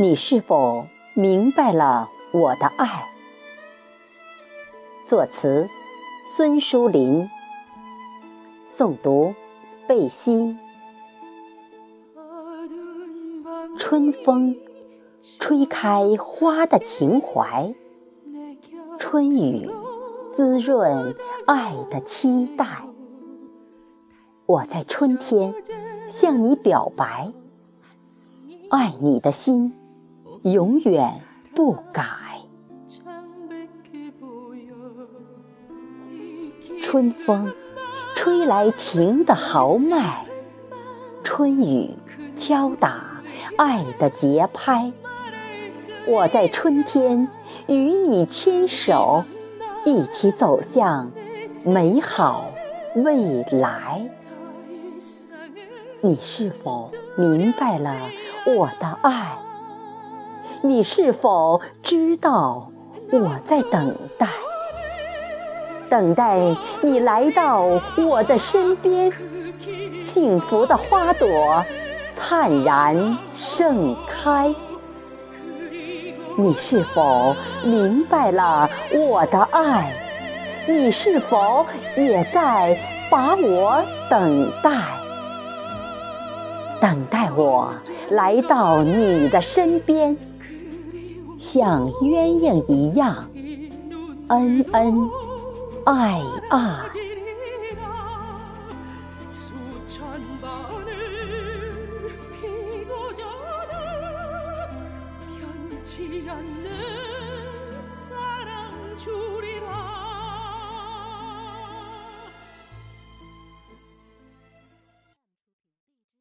你是否明白了我的爱？作词：孙淑林。诵读：贝西。春风吹开花的情怀，春雨滋润爱的期待。我在春天向你表白，爱你的心永远不改。春风吹来情的豪迈，春雨敲打爱的节拍。我在春天与你牵手，一起走向美好未来。你是否明白了我的爱？你是否知道我在等待？等待你来到我的身边，幸福的花朵灿然盛开。你是否明白了我的爱？你是否也在把我等待？等待我来到你的身边，像鸳鸯一样恩恩爱爱。